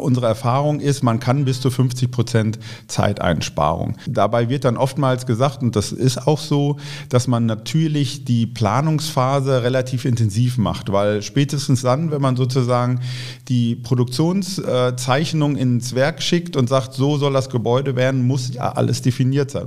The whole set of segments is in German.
Unsere Erfahrung ist, man kann bis zu 50 Prozent Zeiteinsparung. Dabei wird dann oftmals gesagt, und das ist auch so, dass man natürlich die Planungsphase relativ intensiv macht, weil spätestens dann, wenn man sozusagen die Produktionszeichnung ins Werk schickt und sagt, so soll das Gebäude werden, muss ja alles definiert sein.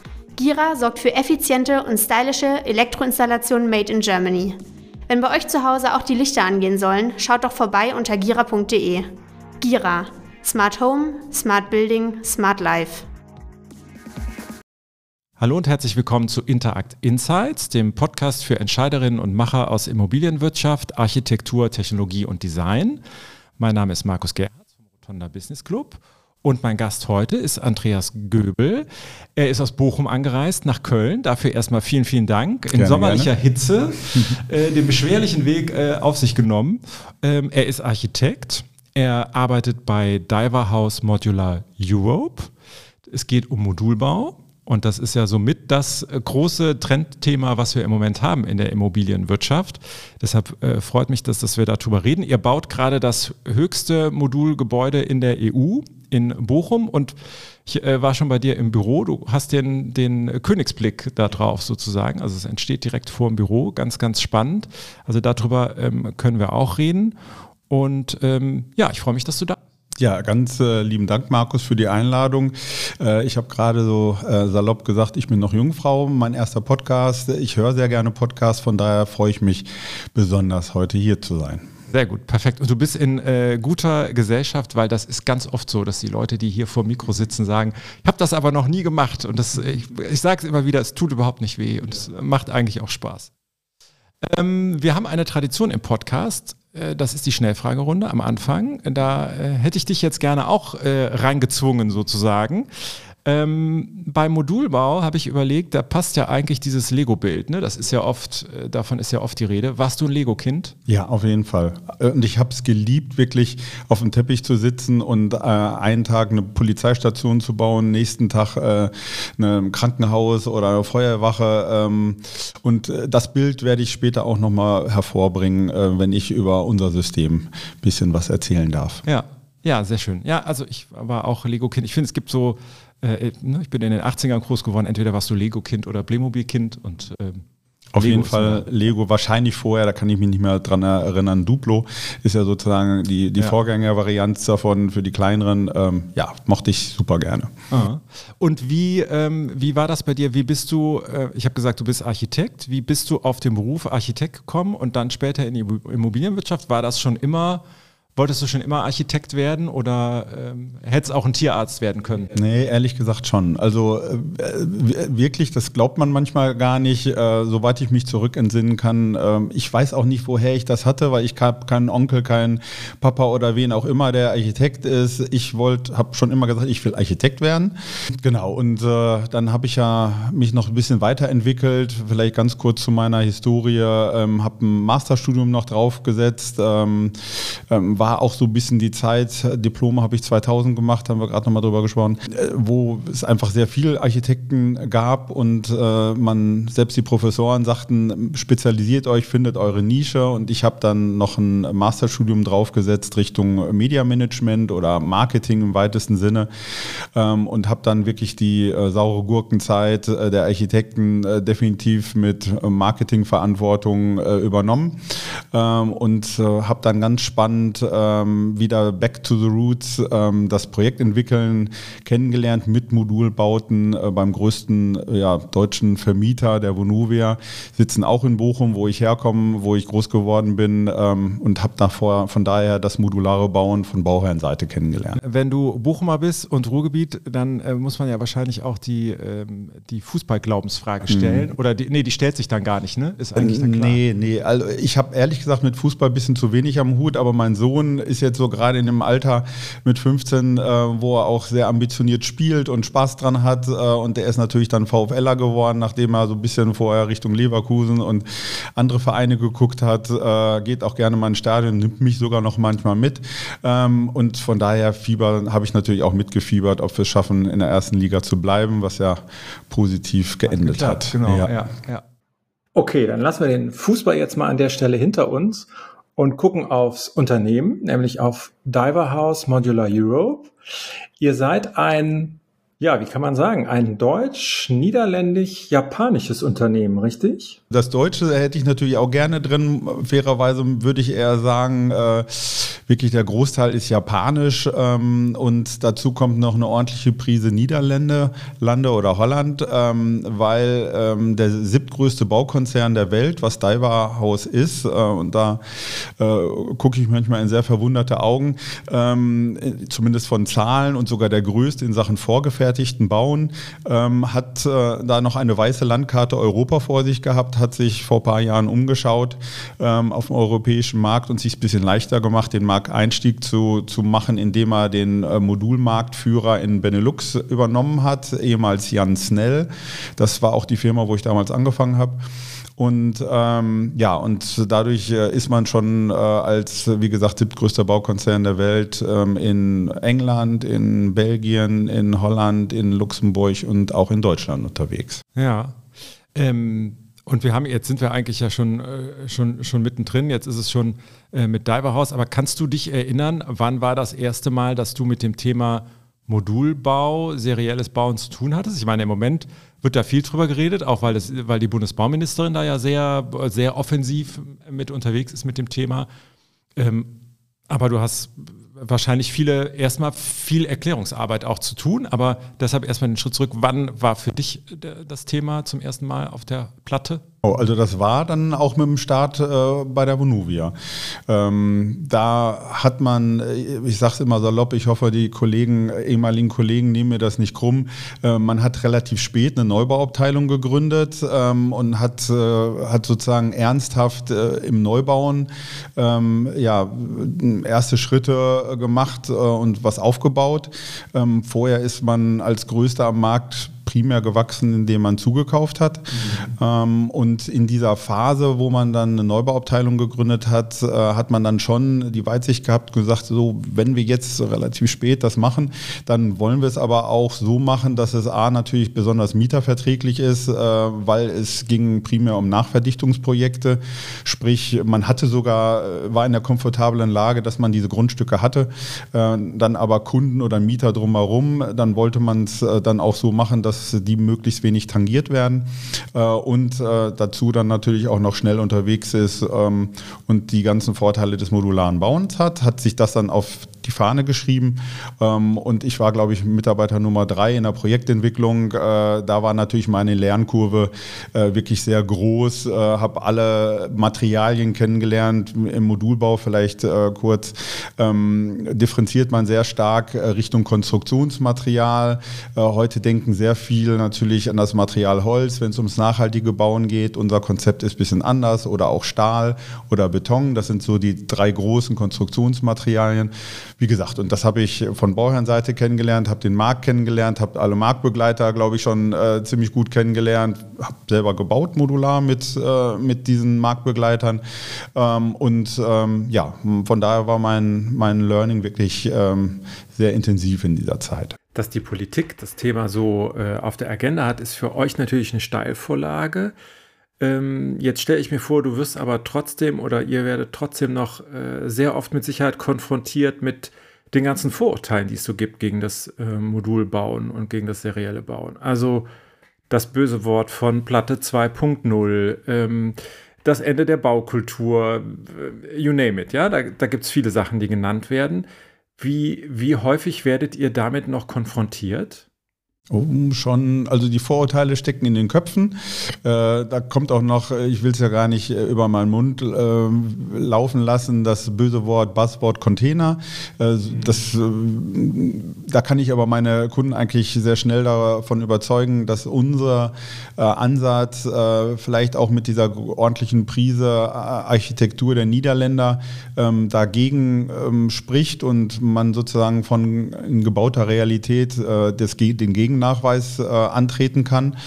Gira sorgt für effiziente und stylische Elektroinstallationen made in Germany. Wenn bei euch zu Hause auch die Lichter angehen sollen, schaut doch vorbei unter gira.de. Gira. Smart Home, Smart Building, Smart Life. Hallo und herzlich willkommen zu Interact Insights, dem Podcast für Entscheiderinnen und Macher aus Immobilienwirtschaft, Architektur, Technologie und Design. Mein Name ist Markus Gerhardt vom Rotonda Business Club und mein Gast heute ist Andreas Göbel. Er ist aus Bochum angereist nach Köln. Dafür erstmal vielen, vielen Dank. In gerne, sommerlicher gerne. Hitze äh, den beschwerlichen Weg äh, auf sich genommen. Ähm, er ist Architekt. Er arbeitet bei Diver House Modular Europe. Es geht um Modulbau. Und das ist ja somit das äh, große Trendthema, was wir im Moment haben in der Immobilienwirtschaft. Deshalb äh, freut mich, dass, dass wir darüber reden. Ihr baut gerade das höchste Modulgebäude in der EU in Bochum und ich äh, war schon bei dir im Büro. Du hast den, den Königsblick da drauf sozusagen. Also es entsteht direkt vor dem Büro. Ganz, ganz spannend. Also darüber ähm, können wir auch reden. Und ähm, ja, ich freue mich, dass du da bist. Ja, ganz äh, lieben Dank, Markus, für die Einladung. Äh, ich habe gerade so äh, salopp gesagt, ich bin noch Jungfrau, mein erster Podcast. Ich höre sehr gerne Podcasts, von daher freue ich mich besonders, heute hier zu sein. Sehr gut, perfekt. Und du bist in äh, guter Gesellschaft, weil das ist ganz oft so, dass die Leute, die hier vor dem Mikro sitzen, sagen, ich habe das aber noch nie gemacht. Und das, ich, ich sage es immer wieder, es tut überhaupt nicht weh und es macht eigentlich auch Spaß. Ähm, wir haben eine Tradition im Podcast. Äh, das ist die Schnellfragerunde am Anfang. Da äh, hätte ich dich jetzt gerne auch äh, reingezwungen sozusagen. Ähm, beim Modulbau habe ich überlegt, da passt ja eigentlich dieses Lego-Bild. Ne? Das ist ja oft, äh, davon ist ja oft die Rede. Warst du ein Lego-Kind? Ja, auf jeden Fall. Äh, und ich habe es geliebt, wirklich auf dem Teppich zu sitzen und äh, einen Tag eine Polizeistation zu bauen, nächsten Tag äh, ein Krankenhaus oder eine Feuerwache. Ähm, und äh, das Bild werde ich später auch nochmal hervorbringen, äh, wenn ich über unser System ein bisschen was erzählen darf. Ja. Ja, sehr schön. Ja, also ich war auch Lego-Kind. Ich finde, es gibt so äh, ne, ich bin in den 80ern groß geworden, entweder warst du Lego-Kind oder Playmobil-Kind und ähm, auf Lego jeden Fall Lego, wahrscheinlich vorher, da kann ich mich nicht mehr dran erinnern. Duplo ist ja sozusagen die, die ja. Vorgängervarianz davon für die kleineren. Ähm, ja, mochte ich super gerne. Aha. Und wie, ähm, wie war das bei dir? Wie bist du, äh, ich habe gesagt, du bist Architekt. Wie bist du auf den Beruf Architekt gekommen und dann später in die Immobilienwirtschaft? War das schon immer Wolltest du schon immer Architekt werden oder ähm, hättest auch ein Tierarzt werden können? Nee, ehrlich gesagt schon. Also äh, wirklich, das glaubt man manchmal gar nicht, äh, soweit ich mich zurück entsinnen kann. Äh, ich weiß auch nicht, woher ich das hatte, weil ich habe keinen Onkel, keinen Papa oder wen auch immer, der Architekt ist. Ich wollte, habe schon immer gesagt, ich will Architekt werden. Genau, und äh, dann habe ich ja mich noch ein bisschen weiterentwickelt. Vielleicht ganz kurz zu meiner Historie. Ähm, habe ein Masterstudium noch draufgesetzt. Ähm, ähm, war auch so ein bisschen die Zeit, Diplome habe ich 2000 gemacht, haben wir gerade nochmal drüber gesprochen, äh, wo es einfach sehr viele Architekten gab und äh, man, selbst die Professoren sagten, spezialisiert euch, findet eure Nische. Und ich habe dann noch ein Masterstudium draufgesetzt Richtung Media Management oder Marketing im weitesten Sinne ähm, und habe dann wirklich die äh, saure Gurkenzeit äh, der Architekten äh, definitiv mit Marketingverantwortung äh, übernommen ähm, und habe dann ganz spannend ähm, wieder back to the roots, ähm, das Projekt entwickeln, kennengelernt mit Modulbauten äh, beim größten äh, ja, deutschen Vermieter, der Vonovia, sitzen auch in Bochum, wo ich herkomme, wo ich groß geworden bin ähm, und habe davor von daher das modulare Bauen von Bauherrenseite kennengelernt. Wenn du Bochumer bist und Ruhrgebiet, dann äh, muss man ja wahrscheinlich auch die, ähm, die Fußballglaubensfrage stellen. Mhm. Oder die, nee, die stellt sich dann gar nicht, ne? Ist eigentlich dann klar. Nee, nee. Also ich habe ehrlich gesagt mit Fußball ein bisschen zu wenig am Hut, aber mein Sohn Sohn ist jetzt so gerade in dem Alter mit 15, äh, wo er auch sehr ambitioniert spielt und Spaß dran hat. Äh, und der ist natürlich dann VfLer geworden, nachdem er so ein bisschen vorher Richtung Leverkusen und andere Vereine geguckt hat. Äh, geht auch gerne mal ins Stadion, nimmt mich sogar noch manchmal mit. Ähm, und von daher Fieber habe ich natürlich auch mitgefiebert, ob wir es schaffen, in der ersten Liga zu bleiben, was ja positiv geendet hat. Genau, ja. ja, ja. Okay, dann lassen wir den Fußball jetzt mal an der Stelle hinter uns und gucken aufs Unternehmen, nämlich auf Diver House Modular Europe. Ihr seid ein ja, wie kann man sagen, ein deutsch-niederländisch-japanisches Unternehmen, richtig? Das Deutsche hätte ich natürlich auch gerne drin. Fairerweise würde ich eher sagen, äh, wirklich der Großteil ist japanisch ähm, und dazu kommt noch eine ordentliche Prise Niederlande, Lande oder Holland, ähm, weil ähm, der siebtgrößte Baukonzern der Welt, was Diver House ist, äh, und da äh, gucke ich manchmal in sehr verwunderte Augen, ähm, zumindest von Zahlen und sogar der größte in Sachen vorgefertigt vorgefertigten Bauen, ähm, hat äh, da noch eine weiße Landkarte Europa vor sich gehabt, hat sich vor ein paar Jahren umgeschaut ähm, auf dem europäischen Markt und sich ein bisschen leichter gemacht, den Markteinstieg zu, zu machen, indem er den äh, Modulmarktführer in Benelux übernommen hat, ehemals Jan Snell. Das war auch die Firma, wo ich damals angefangen habe. Und ähm, ja, und dadurch äh, ist man schon äh, als, wie gesagt, siebtgrößter Baukonzern der Welt ähm, in England, in Belgien, in Holland, in Luxemburg und auch in Deutschland unterwegs. Ja. Ähm, und wir haben, jetzt sind wir eigentlich ja schon, äh, schon, schon mittendrin, jetzt ist es schon äh, mit Diverhaus, aber kannst du dich erinnern, wann war das erste Mal, dass du mit dem Thema Modulbau, serielles Bauen zu tun hattest? Ich meine, im Moment wird da viel drüber geredet, auch weil, das, weil die Bundesbauministerin da ja sehr, sehr offensiv mit unterwegs ist mit dem Thema. Ähm, aber du hast wahrscheinlich viele, erstmal viel Erklärungsarbeit auch zu tun, aber deshalb erstmal den Schritt zurück. Wann war für dich das Thema zum ersten Mal auf der Platte? Oh, also das war dann auch mit dem Start äh, bei der Vonuvia. Ähm, da hat man, äh, ich sage es immer salopp, ich hoffe, die Kollegen, ehemaligen Kollegen nehmen mir das nicht krumm, äh, man hat relativ spät eine Neubauabteilung gegründet ähm, und hat, äh, hat sozusagen ernsthaft äh, im Neubauen ähm, ja, erste Schritte gemacht äh, und was aufgebaut. Ähm, vorher ist man als größter am Markt primär gewachsen, indem man zugekauft hat. Mhm. Ähm, und in dieser Phase, wo man dann eine Neubauabteilung gegründet hat, äh, hat man dann schon die Weitsicht gehabt und gesagt, so, wenn wir jetzt relativ spät das machen, dann wollen wir es aber auch so machen, dass es A natürlich besonders mieterverträglich ist, äh, weil es ging primär um Nachverdichtungsprojekte. Sprich, man hatte sogar, äh, war in der komfortablen Lage, dass man diese Grundstücke hatte, äh, dann aber Kunden oder Mieter drumherum, dann wollte man es äh, dann auch so machen, dass die möglichst wenig tangiert werden äh, und äh, dazu dann natürlich auch noch schnell unterwegs ist ähm, und die ganzen Vorteile des modularen Bauens hat, hat sich das dann auf die Fahne geschrieben. Ähm, und ich war, glaube ich, Mitarbeiter Nummer drei in der Projektentwicklung. Äh, da war natürlich meine Lernkurve äh, wirklich sehr groß, äh, habe alle Materialien kennengelernt, im Modulbau vielleicht äh, kurz. Ähm, differenziert man sehr stark äh, Richtung Konstruktionsmaterial. Äh, heute denken sehr viel natürlich an das Material Holz, wenn es ums nachhaltige Bauen geht. Unser Konzept ist ein bisschen anders oder auch Stahl oder Beton. Das sind so die drei großen Konstruktionsmaterialien wie gesagt, und das habe ich von Bauherrenseite kennengelernt, habe den Markt kennengelernt, habe alle Marktbegleiter, glaube ich, schon äh, ziemlich gut kennengelernt, habe selber gebaut modular mit, äh, mit diesen Marktbegleitern. Ähm, und ähm, ja, von daher war mein, mein Learning wirklich ähm, sehr intensiv in dieser Zeit. Dass die Politik das Thema so äh, auf der Agenda hat, ist für euch natürlich eine Steilvorlage. Ähm, jetzt stelle ich mir vor, du wirst aber trotzdem oder ihr werdet trotzdem noch äh, sehr oft mit Sicherheit konfrontiert mit den ganzen Vorurteilen, die es so gibt gegen das äh, Modulbauen und gegen das serielle Bauen. Also das böse Wort von Platte 2.0, ähm, das Ende der Baukultur, äh, you name it, ja, da, da gibt es viele Sachen, die genannt werden. Wie, wie häufig werdet ihr damit noch konfrontiert? Um schon, also die Vorurteile stecken in den Köpfen. Äh, da kommt auch noch, ich will es ja gar nicht äh, über meinen Mund äh, laufen lassen, das böse Wort Buzzword Container. Äh, das, äh, da kann ich aber meine Kunden eigentlich sehr schnell davon überzeugen, dass unser äh, Ansatz vielleicht auch mit dieser ordentlichen Prise Architektur der Niederländer ähm, dagegen ähm, spricht und man sozusagen von gebauter Realität des, den Gegen Nachweis äh, antreten kann.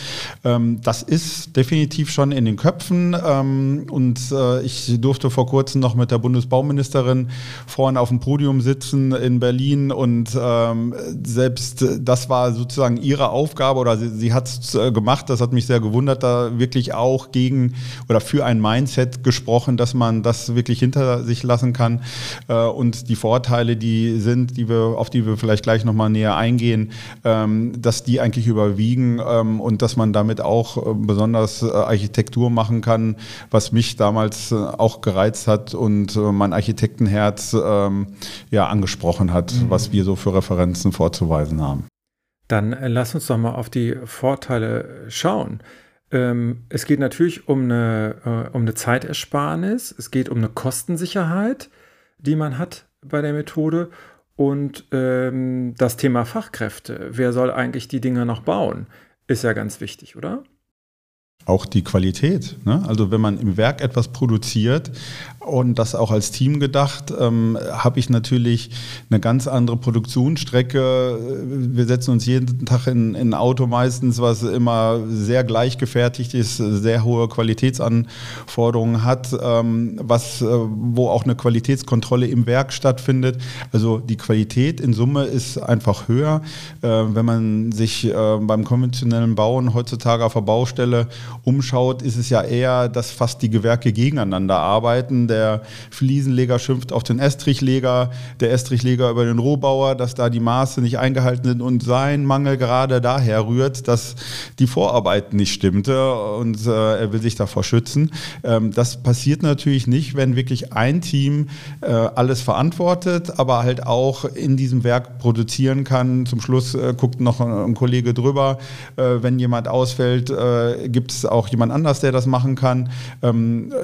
Ähm, das ist definitiv schon in den Köpfen ähm, und äh, ich durfte vor kurzem noch mit der Bundesbauministerin vorne auf dem Podium sitzen in Berlin und ähm, selbst das war sozusagen ihre Aufgabe oder sie, sie hat es äh, gemacht. Das hat mich sehr gewundert, da wirklich auch gegen oder für ein Mindset gesprochen, dass man das wirklich hinter sich lassen kann äh, und die Vorteile, die sind, die wir, auf die wir vielleicht gleich nochmal näher eingehen, ähm, dass die eigentlich überwiegen ähm, und dass man damit auch äh, besonders äh, Architektur machen kann, was mich damals äh, auch gereizt hat und äh, mein Architektenherz ähm, ja angesprochen hat, mhm. was wir so für Referenzen vorzuweisen haben. Dann äh, lass uns doch mal auf die Vorteile schauen. Ähm, es geht natürlich um eine, äh, um eine Zeitersparnis, es geht um eine Kostensicherheit, die man hat bei der Methode und ähm, das Thema Fachkräfte, wer soll eigentlich die Dinge noch bauen, ist ja ganz wichtig, oder? Auch die Qualität. Ne? Also wenn man im Werk etwas produziert, und das auch als Team gedacht, ähm, habe ich natürlich eine ganz andere Produktionsstrecke. Wir setzen uns jeden Tag in ein Auto meistens, was immer sehr gleichgefertigt ist, sehr hohe Qualitätsanforderungen hat, ähm, was, äh, wo auch eine Qualitätskontrolle im Werk stattfindet. Also die Qualität in Summe ist einfach höher. Äh, wenn man sich äh, beim konventionellen Bauen heutzutage auf der Baustelle umschaut, ist es ja eher, dass fast die Gewerke gegeneinander arbeiten der Fliesenleger schimpft auf den Estrichleger, der Estrichleger über den Rohbauer, dass da die Maße nicht eingehalten sind und sein Mangel gerade daher rührt, dass die Vorarbeit nicht stimmte und äh, er will sich davor schützen. Ähm, das passiert natürlich nicht, wenn wirklich ein Team äh, alles verantwortet, aber halt auch in diesem Werk produzieren kann. Zum Schluss äh, guckt noch ein, ein Kollege drüber. Äh, wenn jemand ausfällt, äh, gibt es auch jemand anders, der das machen kann. Ähm, äh,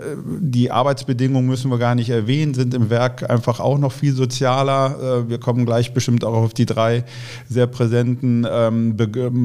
die Arbeitsbedingungen Bedingungen müssen wir gar nicht erwähnen, sind im Werk einfach auch noch viel sozialer. Äh, wir kommen gleich bestimmt auch auf die drei sehr präsenten ähm,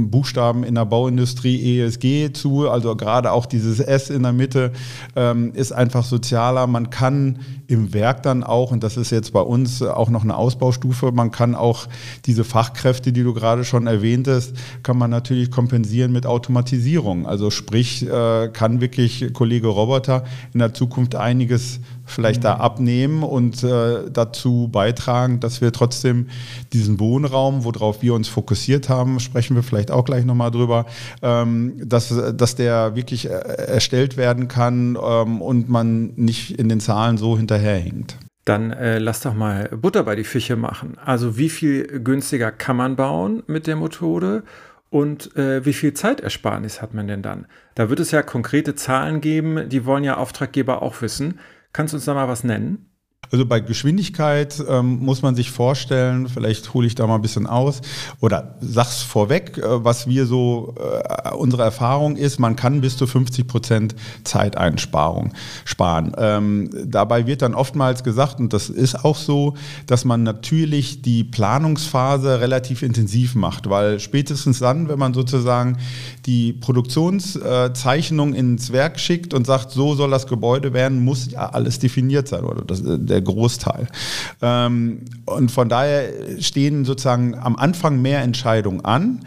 Buchstaben in der Bauindustrie ESG zu. Also gerade auch dieses S in der Mitte ähm, ist einfach sozialer. Man kann im Werk dann auch, und das ist jetzt bei uns auch noch eine Ausbaustufe, man kann auch diese Fachkräfte, die du gerade schon erwähntest, kann man natürlich kompensieren mit Automatisierung. Also sprich, äh, kann wirklich Kollege Roboter in der Zukunft einiges vielleicht da abnehmen und äh, dazu beitragen, dass wir trotzdem diesen Wohnraum, worauf wir uns fokussiert haben, sprechen wir vielleicht auch gleich nochmal drüber, ähm, dass, dass der wirklich erstellt werden kann ähm, und man nicht in den Zahlen so hinterherhinkt. Dann äh, lass doch mal Butter bei die Fische machen. Also wie viel günstiger kann man bauen mit der Methode und äh, wie viel Zeitersparnis hat man denn dann? Da wird es ja konkrete Zahlen geben, die wollen ja Auftraggeber auch wissen. Kannst du uns da mal was nennen? Also bei Geschwindigkeit ähm, muss man sich vorstellen, vielleicht hole ich da mal ein bisschen aus oder sag's vorweg, äh, was wir so, äh, unsere Erfahrung ist, man kann bis zu 50 Prozent Zeiteinsparung sparen. Ähm, dabei wird dann oftmals gesagt, und das ist auch so, dass man natürlich die Planungsphase relativ intensiv macht, weil spätestens dann, wenn man sozusagen die Produktionszeichnung ins Werk schickt und sagt, so soll das Gebäude werden, muss ja alles definiert sein oder das, der der Großteil. Ähm, und von daher stehen sozusagen am Anfang mehr Entscheidungen an.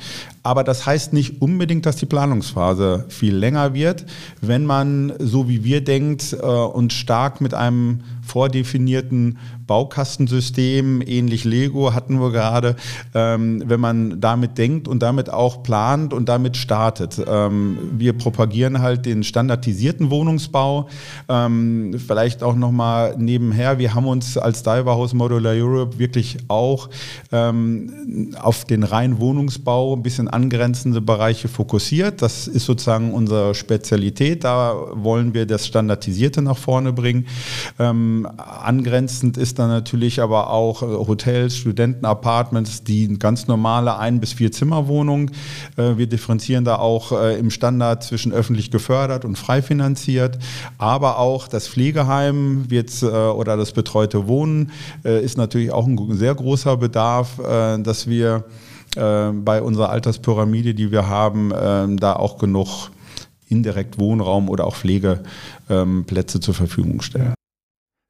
Aber das heißt nicht unbedingt, dass die Planungsphase viel länger wird, wenn man, so wie wir denkt, äh, und stark mit einem vordefinierten Baukastensystem, ähnlich Lego hatten wir gerade, ähm, wenn man damit denkt und damit auch plant und damit startet. Ähm, wir propagieren halt den standardisierten Wohnungsbau. Ähm, vielleicht auch nochmal nebenher, wir haben uns als Diver House Modular Europe wirklich auch auf den reinen Wohnungsbau ein bisschen angrenzende Bereiche fokussiert. Das ist sozusagen unsere Spezialität. Da wollen wir das Standardisierte nach vorne bringen. Ähm, angrenzend ist dann natürlich aber auch Hotels, Studentenapartments, die ganz normale ein bis vier Zimmerwohnungen. Äh, wir differenzieren da auch äh, im Standard zwischen öffentlich gefördert und frei finanziert. Aber auch das Pflegeheim wird, äh, oder das betreute Wohnen äh, ist natürlich auch ein sehr großer Bedarf, äh, dass wir äh, bei unserer Alterspyramide, die wir haben, ähm, da auch genug indirekt Wohnraum oder auch Pflegeplätze ähm, zur Verfügung stellen.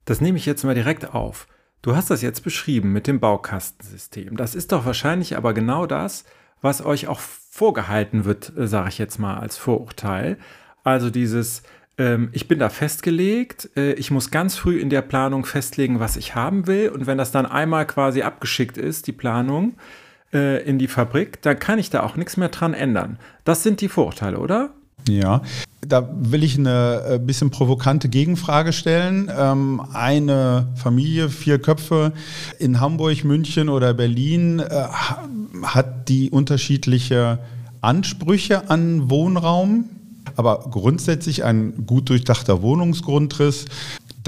Das nehme ich jetzt mal direkt auf. Du hast das jetzt beschrieben mit dem Baukastensystem. Das ist doch wahrscheinlich aber genau das, was euch auch vorgehalten wird, äh, sage ich jetzt mal als Vorurteil. Also dieses, ähm, ich bin da festgelegt, äh, ich muss ganz früh in der Planung festlegen, was ich haben will. Und wenn das dann einmal quasi abgeschickt ist, die Planung, äh, in die Fabrik, dann kann ich da auch nichts mehr dran ändern. Das sind die Vorurteile, oder? Ja, da will ich eine äh, bisschen provokante Gegenfrage stellen. Ähm, eine Familie, vier Köpfe in Hamburg, München oder Berlin äh, hat die unterschiedliche Ansprüche an Wohnraum, aber grundsätzlich ein gut durchdachter Wohnungsgrundriss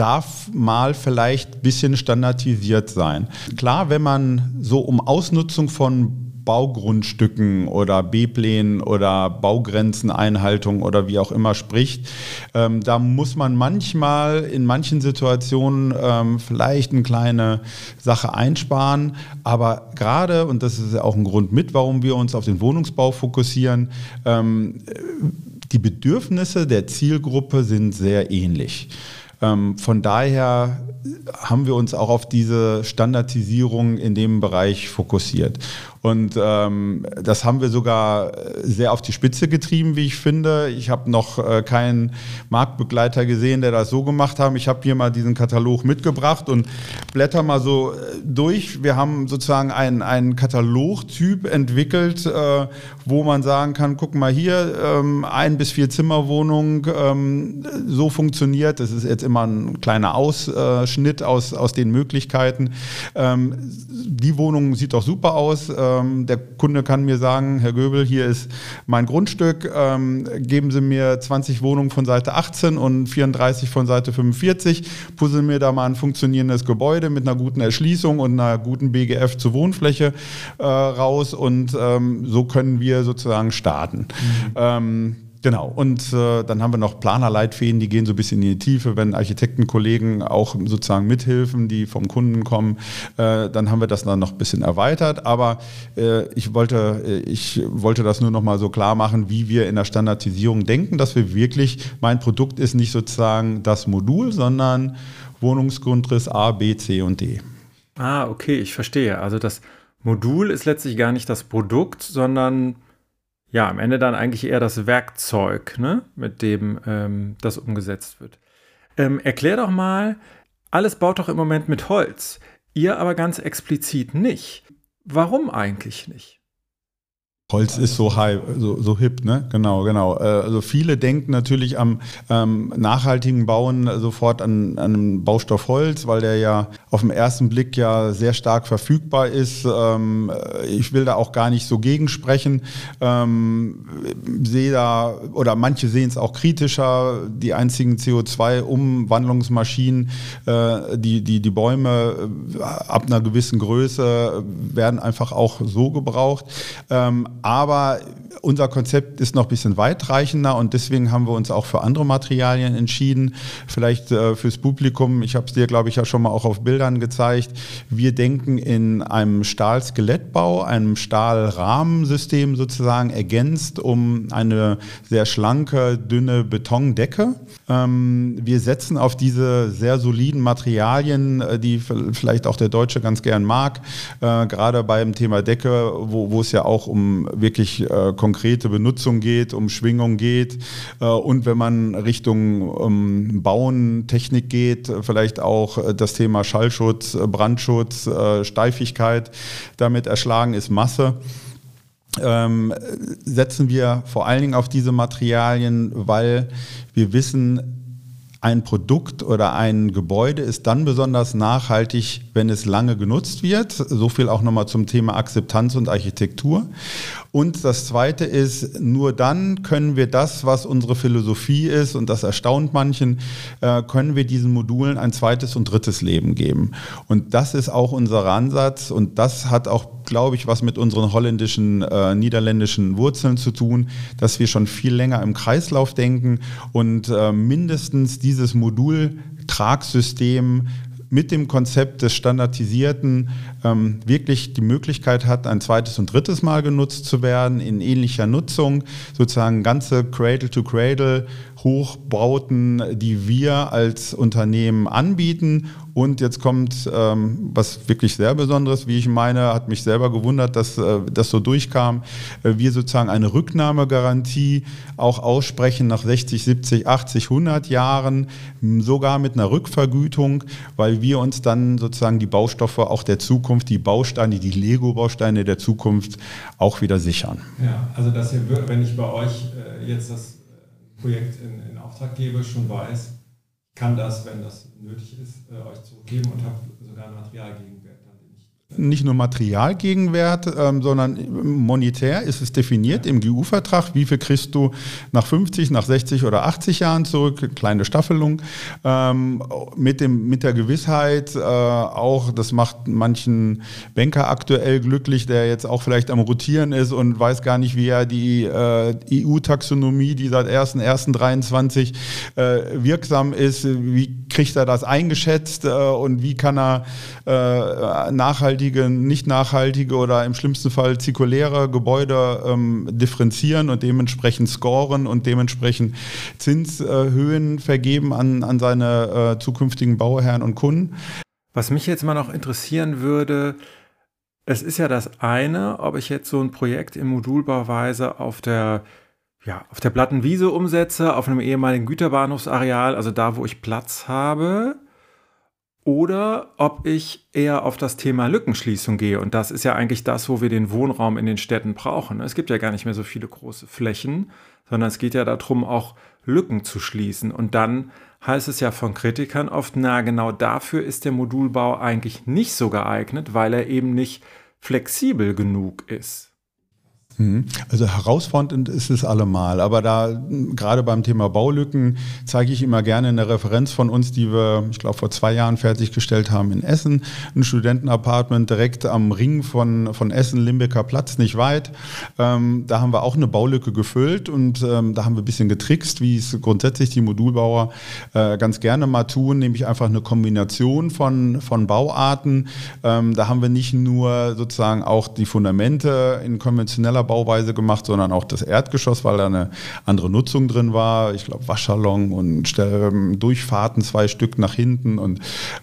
darf mal vielleicht ein bisschen standardisiert sein. Klar, wenn man so um Ausnutzung von Baugrundstücken oder B-Plänen oder Baugrenzeneinhaltung oder wie auch immer spricht. Ähm, da muss man manchmal in manchen Situationen ähm, vielleicht eine kleine Sache einsparen. Aber gerade, und das ist ja auch ein Grund mit, warum wir uns auf den Wohnungsbau fokussieren, ähm, die Bedürfnisse der Zielgruppe sind sehr ähnlich. Ähm, von daher haben wir uns auch auf diese Standardisierung in dem Bereich fokussiert. Und ähm, das haben wir sogar sehr auf die Spitze getrieben, wie ich finde. Ich habe noch äh, keinen Marktbegleiter gesehen, der das so gemacht hat. Ich habe hier mal diesen Katalog mitgebracht und blätter mal so äh, durch. Wir haben sozusagen einen, einen Katalogtyp entwickelt, äh, wo man sagen kann, guck mal hier, ähm, ein bis vier Zimmerwohnung, ähm, so funktioniert. Das ist jetzt immer ein kleiner Ausschnitt aus, aus den Möglichkeiten. Ähm, die Wohnung sieht doch super aus. Ähm, der Kunde kann mir sagen, Herr Göbel, hier ist mein Grundstück. Ähm, geben Sie mir 20 Wohnungen von Seite 18 und 34 von Seite 45. Puzzeln mir da mal ein funktionierendes Gebäude mit einer guten Erschließung und einer guten BGF zur Wohnfläche äh, raus. Und ähm, so können wir sozusagen starten. Mhm. Genau, und äh, dann haben wir noch Planerleitfäden, die gehen so ein bisschen in die Tiefe, wenn Architektenkollegen auch sozusagen mithilfen, die vom Kunden kommen, äh, dann haben wir das dann noch ein bisschen erweitert. Aber äh, ich, wollte, äh, ich wollte das nur noch mal so klar machen, wie wir in der Standardisierung denken, dass wir wirklich, mein Produkt ist nicht sozusagen das Modul, sondern Wohnungsgrundriss A, B, C und D. Ah, okay, ich verstehe. Also das Modul ist letztlich gar nicht das Produkt, sondern ja, am Ende dann eigentlich eher das Werkzeug, ne, mit dem ähm, das umgesetzt wird. Ähm, erklär doch mal, alles baut doch im Moment mit Holz, ihr aber ganz explizit nicht. Warum eigentlich nicht? Holz ist so high, so, so hip, ne? Genau, genau. Äh, also viele denken natürlich am ähm, nachhaltigen Bauen sofort an, an einen Baustoff Holz, weil der ja auf den ersten Blick ja sehr stark verfügbar ist. Ähm, ich will da auch gar nicht so gegensprechen. Ähm, sehe da, oder manche sehen es auch kritischer, die einzigen CO2-Umwandlungsmaschinen, äh, die, die, die Bäume äh, ab einer gewissen Größe werden einfach auch so gebraucht. Ähm, aber unser Konzept ist noch ein bisschen weitreichender und deswegen haben wir uns auch für andere Materialien entschieden. Vielleicht äh, fürs Publikum, ich habe es dir, glaube ich, ja schon mal auch auf Bildern gezeigt. Wir denken in einem Stahlskelettbau, einem Stahlrahmensystem sozusagen ergänzt um eine sehr schlanke, dünne Betondecke. Ähm, wir setzen auf diese sehr soliden Materialien, äh, die vielleicht auch der Deutsche ganz gern mag, äh, gerade beim Thema Decke, wo, wo es ja auch um wirklich äh, konkrete Benutzung geht, um Schwingung geht äh, und wenn man Richtung ähm, Bauen, Technik geht, vielleicht auch äh, das Thema Schallschutz, äh, Brandschutz, äh, Steifigkeit damit erschlagen ist Masse. Ähm, setzen wir vor allen Dingen auf diese Materialien, weil wir wissen, ein Produkt oder ein Gebäude ist dann besonders nachhaltig, wenn es lange genutzt wird. So viel auch nochmal zum Thema Akzeptanz und Architektur. Und das Zweite ist, nur dann können wir das, was unsere Philosophie ist, und das erstaunt manchen, äh, können wir diesen Modulen ein zweites und drittes Leben geben. Und das ist auch unser Ansatz und das hat auch, glaube ich, was mit unseren holländischen, äh, niederländischen Wurzeln zu tun, dass wir schon viel länger im Kreislauf denken und äh, mindestens dieses Modultragsystem mit dem Konzept des Standardisierten ähm, wirklich die Möglichkeit hat, ein zweites und drittes Mal genutzt zu werden in ähnlicher Nutzung, sozusagen ganze Cradle-to-Cradle Hochbauten, die wir als Unternehmen anbieten. Und jetzt kommt ähm, was wirklich sehr Besonderes, wie ich meine, hat mich selber gewundert, dass äh, das so durchkam. Äh, wir sozusagen eine Rücknahmegarantie auch aussprechen nach 60, 70, 80, 100 Jahren, sogar mit einer Rückvergütung, weil wir uns dann sozusagen die Baustoffe auch der Zukunft, die Bausteine, die Lego-Bausteine der Zukunft auch wieder sichern. Ja, also dass ihr, wenn ich bei euch äh, jetzt das Projekt in, in Auftrag gebe, schon weiß, kann das, wenn das nötig ist, äh, euch zurückgeben und habe sogar ein Material gegen nicht nur Materialgegenwert, ähm, sondern monetär ist es definiert im GU-Vertrag, wie viel kriegst du nach 50, nach 60 oder 80 Jahren zurück, kleine Staffelung, ähm, mit, dem, mit der Gewissheit äh, auch, das macht manchen Banker aktuell glücklich, der jetzt auch vielleicht am Rotieren ist und weiß gar nicht, wie er die äh, EU-Taxonomie, die seit 1.1.23 äh, wirksam ist, wie kriegt er das eingeschätzt äh, und wie kann er äh, nachhaltig nachhaltige, nicht nachhaltige oder im schlimmsten Fall zirkuläre Gebäude ähm, differenzieren und dementsprechend scoren und dementsprechend Zinshöhen vergeben an, an seine äh, zukünftigen Bauherren und Kunden. Was mich jetzt mal noch interessieren würde, es ist ja das eine, ob ich jetzt so ein Projekt in Modulbauweise auf der ja, auf der Plattenwiese umsetze, auf einem ehemaligen Güterbahnhofsareal, also da, wo ich Platz habe, oder ob ich eher auf das Thema Lückenschließung gehe. Und das ist ja eigentlich das, wo wir den Wohnraum in den Städten brauchen. Es gibt ja gar nicht mehr so viele große Flächen, sondern es geht ja darum, auch Lücken zu schließen. Und dann heißt es ja von Kritikern oft, na genau dafür ist der Modulbau eigentlich nicht so geeignet, weil er eben nicht flexibel genug ist. Mhm. Also herausfordernd ist es allemal, aber da gerade beim Thema Baulücken zeige ich immer gerne eine Referenz von uns, die wir, ich glaube, vor zwei Jahren fertiggestellt haben in Essen, ein Studentenapartment direkt am Ring von, von Essen, Limbecker Platz, nicht weit. Ähm, da haben wir auch eine Baulücke gefüllt und ähm, da haben wir ein bisschen getrickst, wie es grundsätzlich die Modulbauer äh, ganz gerne mal tun, nämlich einfach eine Kombination von, von Bauarten. Ähm, da haben wir nicht nur sozusagen auch die Fundamente in konventioneller Bauweise gemacht, sondern auch das Erdgeschoss, weil da eine andere Nutzung drin war. Ich glaube, Waschsalon und ähm, Durchfahrten, zwei Stück nach hinten und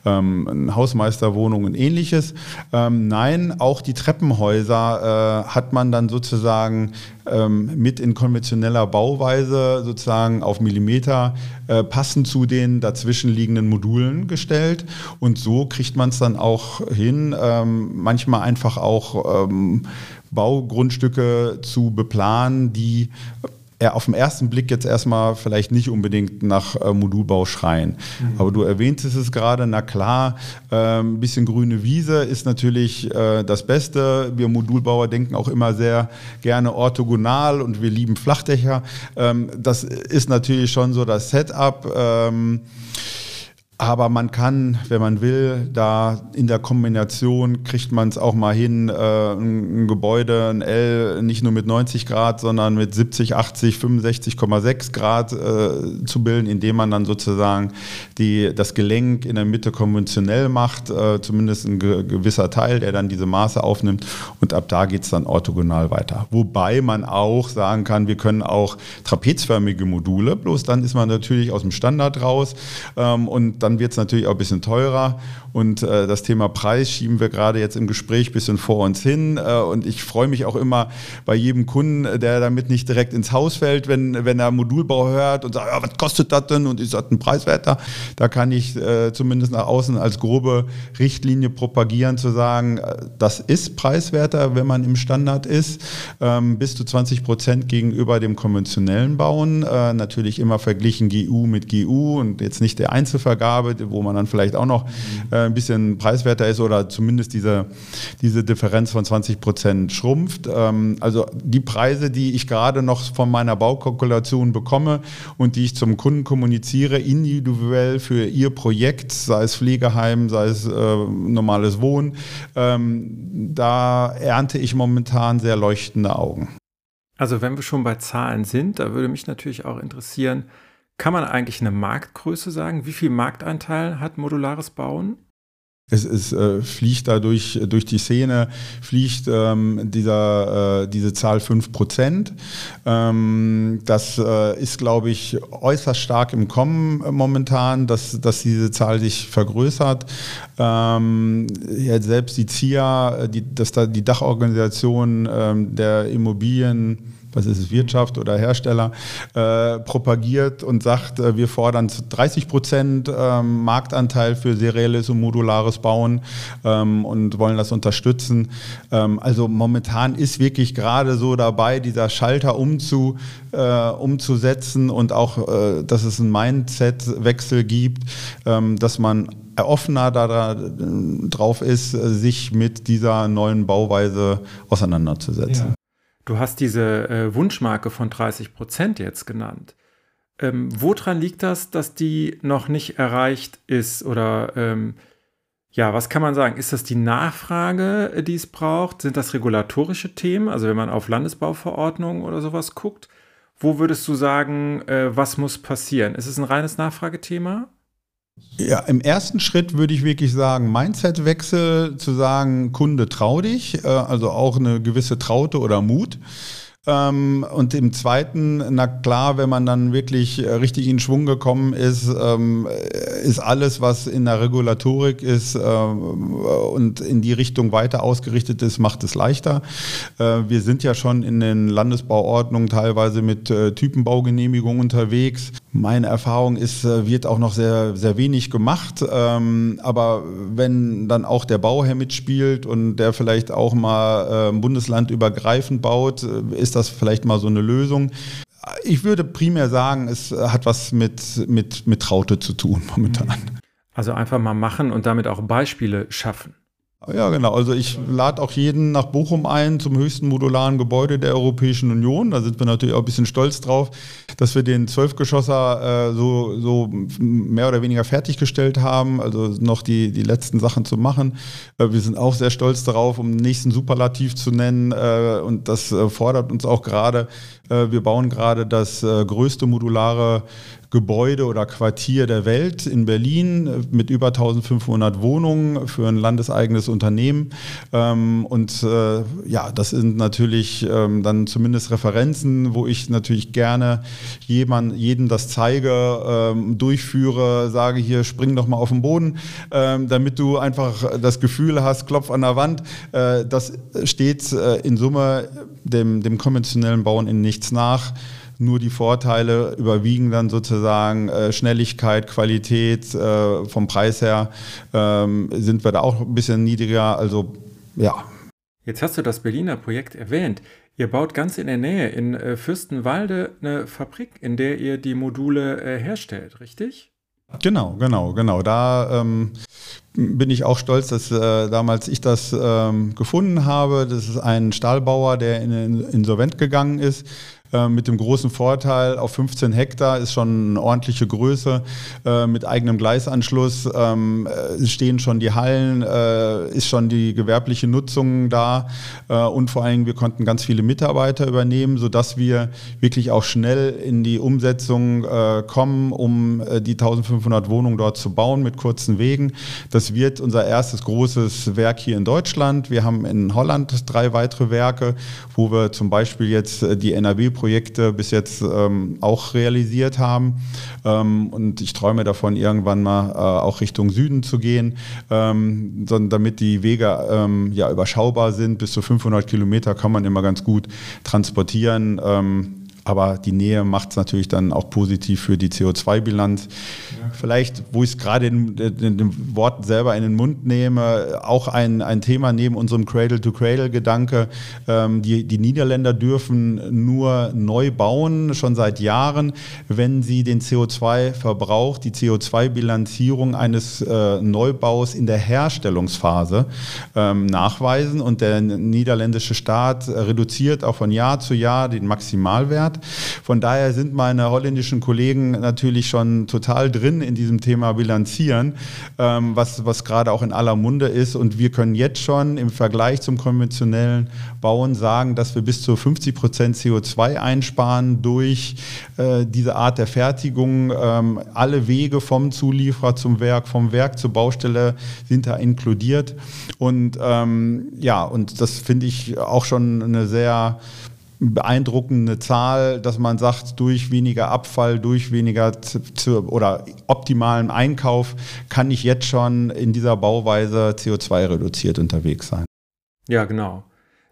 ähm, Hausmeisterwohnung und ähnliches. Ähm, nein, auch die Treppenhäuser äh, hat man dann sozusagen ähm, mit in konventioneller Bauweise sozusagen auf Millimeter äh, passend zu den dazwischen liegenden Modulen gestellt. Und so kriegt man es dann auch hin, ähm, manchmal einfach auch Baugrundstücke zu beplanen, die er auf den ersten Blick jetzt erstmal vielleicht nicht unbedingt nach äh, Modulbau schreien. Mhm. Aber du erwähntest es gerade, na klar, ein bisschen grüne Wiese ist natürlich äh, das Beste. Wir Modulbauer denken auch immer sehr gerne orthogonal und wir lieben Flachdächer. Ähm, das ist natürlich schon so das Setup. Ähm, aber man kann, wenn man will, da in der Kombination kriegt man es auch mal hin, äh, ein, Gebäude, ein L, nicht nur mit 90 Grad, sondern mit 70, 80, 65,6 Grad äh, zu bilden, indem man dann sozusagen die, das Gelenk in der Mitte konventionell macht, äh, zumindest ein ge gewisser Teil, der dann diese Maße aufnimmt. Und ab da geht es dann orthogonal weiter. Wobei man auch sagen kann, wir können auch trapezförmige Module, bloß dann ist man natürlich aus dem Standard raus ähm, und dann wird es natürlich auch ein bisschen teurer. Und äh, das Thema Preis schieben wir gerade jetzt im Gespräch ein bisschen vor uns hin. Äh, und ich freue mich auch immer bei jedem Kunden, der damit nicht direkt ins Haus fällt, wenn, wenn er Modulbau hört und sagt, ja, was kostet das denn? Und ist das ein Preiswerter? Da kann ich äh, zumindest nach außen als grobe Richtlinie propagieren, zu sagen, äh, das ist preiswerter, wenn man im Standard ist, ähm, bis zu 20 Prozent gegenüber dem konventionellen Bauen. Äh, natürlich immer verglichen GU mit GU und jetzt nicht der Einzelvergabe, wo man dann vielleicht auch noch äh, ein bisschen preiswerter ist oder zumindest diese, diese Differenz von 20 Prozent schrumpft. Ähm, also die Preise, die ich gerade noch von meiner Baukalkulation bekomme und die ich zum Kunden kommuniziere, individuell für ihr Projekt, sei es Pflegeheim, sei es äh, normales Wohnen, ähm, da ernte ich momentan sehr leuchtende Augen. Also wenn wir schon bei Zahlen sind, da würde mich natürlich auch interessieren, kann man eigentlich eine Marktgröße sagen? Wie viel Marktanteil hat modulares Bauen? Es, es äh, fliegt da durch, durch die Szene, fliegt ähm, dieser, äh, diese Zahl 5%. Ähm, das äh, ist, glaube ich, äußerst stark im Kommen äh, momentan, dass, dass diese Zahl sich vergrößert. Ähm, ja, selbst die ZIA, äh, die, dass da die Dachorganisation ähm, der Immobilien was ist es, Wirtschaft oder Hersteller, äh, propagiert und sagt, äh, wir fordern 30 Prozent ähm, Marktanteil für serielles und modulares Bauen ähm, und wollen das unterstützen. Ähm, also momentan ist wirklich gerade so dabei, dieser Schalter umzu, äh, umzusetzen und auch, äh, dass es einen Mindset-Wechsel gibt, ähm, dass man offener da, drauf ist, sich mit dieser neuen Bauweise auseinanderzusetzen. Ja. Du hast diese äh, Wunschmarke von 30 Prozent jetzt genannt. Ähm, woran liegt das, dass die noch nicht erreicht ist? Oder ähm, ja, was kann man sagen? Ist das die Nachfrage, äh, die es braucht? Sind das regulatorische Themen? Also wenn man auf Landesbauverordnungen oder sowas guckt, wo würdest du sagen, äh, was muss passieren? Ist es ein reines Nachfragethema? Ja, im ersten Schritt würde ich wirklich sagen, Mindset-Wechsel, zu sagen, Kunde trau dich, äh, also auch eine gewisse Traute oder Mut. Ähm, und im zweiten, na klar, wenn man dann wirklich äh, richtig in Schwung gekommen ist, ähm, ist alles, was in der Regulatorik ist äh, und in die Richtung weiter ausgerichtet ist, macht es leichter. Äh, wir sind ja schon in den Landesbauordnungen teilweise mit äh, Typenbaugenehmigungen unterwegs. Meine Erfahrung ist, äh, wird auch noch sehr, sehr wenig gemacht. Ähm, aber wenn dann auch der Bauherr mitspielt und der vielleicht auch mal äh, bundeslandübergreifend baut, ist das vielleicht mal so eine Lösung. Ich würde primär sagen, es hat was mit, mit, mit Traute zu tun momentan. Also einfach mal machen und damit auch Beispiele schaffen. Ja, genau. Also ich lade auch jeden nach Bochum ein zum höchsten modularen Gebäude der Europäischen Union. Da sind wir natürlich auch ein bisschen stolz drauf, dass wir den Zwölfgeschosser äh, so, so mehr oder weniger fertiggestellt haben. Also noch die, die letzten Sachen zu machen. Äh, wir sind auch sehr stolz darauf, um den nächsten Superlativ zu nennen. Äh, und das äh, fordert uns auch gerade. Äh, wir bauen gerade das äh, größte modulare Gebäude oder Quartier der Welt in Berlin mit über 1500 Wohnungen für ein landeseigenes Unternehmen. Ähm, und äh, ja, das sind natürlich ähm, dann zumindest Referenzen, wo ich natürlich gerne jemand, jedem das zeige, ähm, durchführe, sage hier, spring doch mal auf den Boden, damit du einfach das Gefühl hast, Klopf an der Wand. Äh, das steht in Summe dem, dem konventionellen Bauen in nichts nach nur die Vorteile überwiegen dann sozusagen äh, Schnelligkeit, Qualität, äh, vom Preis her ähm, sind wir da auch ein bisschen niedriger. Also ja. Jetzt hast du das Berliner Projekt erwähnt. Ihr baut ganz in der Nähe in äh, Fürstenwalde eine Fabrik, in der ihr die Module äh, herstellt, richtig? Genau, genau, genau. Da ähm, bin ich auch stolz, dass äh, damals ich das ähm, gefunden habe. Das ist ein Stahlbauer, der in, in insolvent gegangen ist äh, mit dem großen Vorteil, auf 15 Hektar ist schon eine ordentliche Größe, äh, mit eigenem Gleisanschluss ähm, äh, stehen schon die Hallen, äh, ist schon die gewerbliche Nutzung da äh, und vor allem wir konnten ganz viele Mitarbeiter übernehmen, sodass wir wirklich auch schnell in die Umsetzung kommen, um die 1500 Wohnungen dort zu bauen mit kurzen Wegen. Das wird unser erstes großes Werk hier in Deutschland. Wir haben in Holland drei weitere Werke, wo wir zum Beispiel jetzt die NRW Projekte bis jetzt ähm, auch realisiert haben. Ähm, und ich träume davon, irgendwann mal äh, auch Richtung Süden zu gehen, ähm, damit die Wege ähm, ja überschaubar sind. Bis zu 500 Kilometer kann man immer ganz gut transportieren. Aber die Nähe macht es natürlich dann auch positiv für die CO2-Bilanz. Ja. Vielleicht, wo ich es gerade in, in, dem Wort selber in den Mund nehme, auch ein, ein Thema neben unserem Cradle-to-Cradle-Gedanke. Ähm, die, die Niederländer dürfen nur neu bauen, schon seit Jahren, wenn sie den CO2-Verbrauch, die CO2-Bilanzierung eines äh, Neubaus in der Herstellungsphase ähm, nachweisen. Und der niederländische Staat reduziert auch von Jahr zu Jahr den Maximalwert. Von daher sind meine holländischen Kollegen natürlich schon total drin in diesem Thema Bilanzieren, ähm, was, was gerade auch in aller Munde ist. Und wir können jetzt schon im Vergleich zum konventionellen Bauen sagen, dass wir bis zu 50 Prozent CO2 einsparen durch äh, diese Art der Fertigung. Ähm, alle Wege vom Zulieferer zum Werk, vom Werk zur Baustelle sind da inkludiert. Und ähm, ja, und das finde ich auch schon eine sehr beeindruckende Zahl, dass man sagt, durch weniger Abfall, durch weniger zu, oder optimalen Einkauf kann ich jetzt schon in dieser Bauweise CO2 reduziert unterwegs sein. Ja, genau.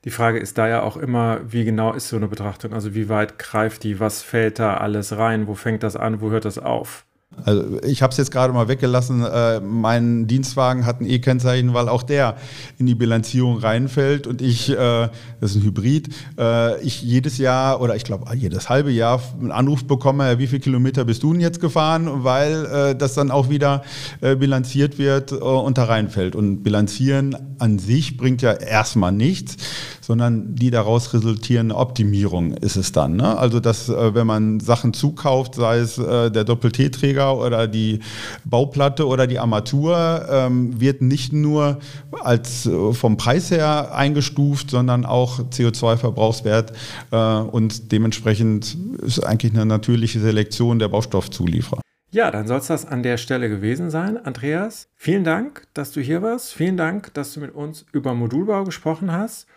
Die Frage ist da ja auch immer, wie genau ist so eine Betrachtung? Also wie weit greift die, was fällt da alles rein, wo fängt das an, wo hört das auf? Also ich habe es jetzt gerade mal weggelassen. Äh, mein Dienstwagen hat ein E-Kennzeichen, weil auch der in die Bilanzierung reinfällt und ich, äh, das ist ein Hybrid, äh, ich jedes Jahr oder ich glaube jedes halbe Jahr einen Anruf bekomme, wie viele Kilometer bist du denn jetzt gefahren, weil äh, das dann auch wieder äh, bilanziert wird äh, und da reinfällt. Und bilanzieren an sich bringt ja erstmal nichts, sondern die daraus resultierende Optimierung ist es dann. Ne? Also dass, wenn man Sachen zukauft, sei es der Doppel-T-Träger, Träger oder die Bauplatte oder die Armatur ähm, wird nicht nur als äh, vom Preis her eingestuft, sondern auch CO2-Verbrauchswert äh, und dementsprechend ist eigentlich eine natürliche Selektion der Baustoffzulieferer. Ja, dann soll es das an der Stelle gewesen sein. Andreas, vielen Dank, dass du hier warst. Vielen Dank, dass du mit uns über Modulbau gesprochen hast.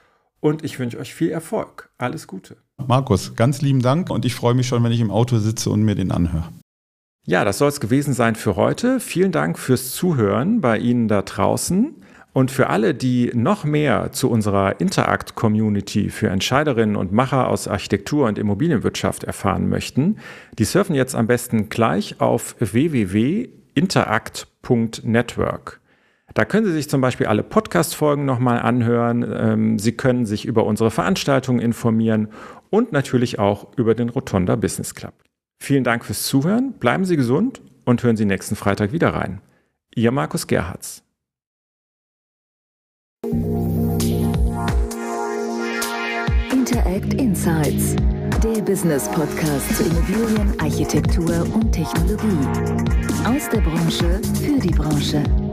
Und ich wünsche euch viel Erfolg. Alles Gute. Markus, ganz lieben Dank und ich freue mich schon, wenn ich im Auto sitze und mir den anhöre. Ja, das soll es gewesen sein für heute. Vielen Dank fürs Zuhören bei Ihnen da draußen. Und für alle, die noch mehr zu unserer Interact-Community für Entscheiderinnen und Macher aus Architektur und Immobilienwirtschaft erfahren möchten, die surfen jetzt am besten gleich auf www.interact.network. Da können Sie sich zum Beispiel alle Podcast-Folgen nochmal anhören. Ähm, Sie können sich über unsere Veranstaltungen informieren und natürlich auch über den Rotonda Business Club. Vielen Dank fürs Zuhören, bleiben Sie gesund und hören Sie nächsten Freitag wieder rein. Ihr Markus Gerhards. Interact Insights, der Business Podcast zu Immobilien, Architektur und Technologie. Aus der Branche für die Branche.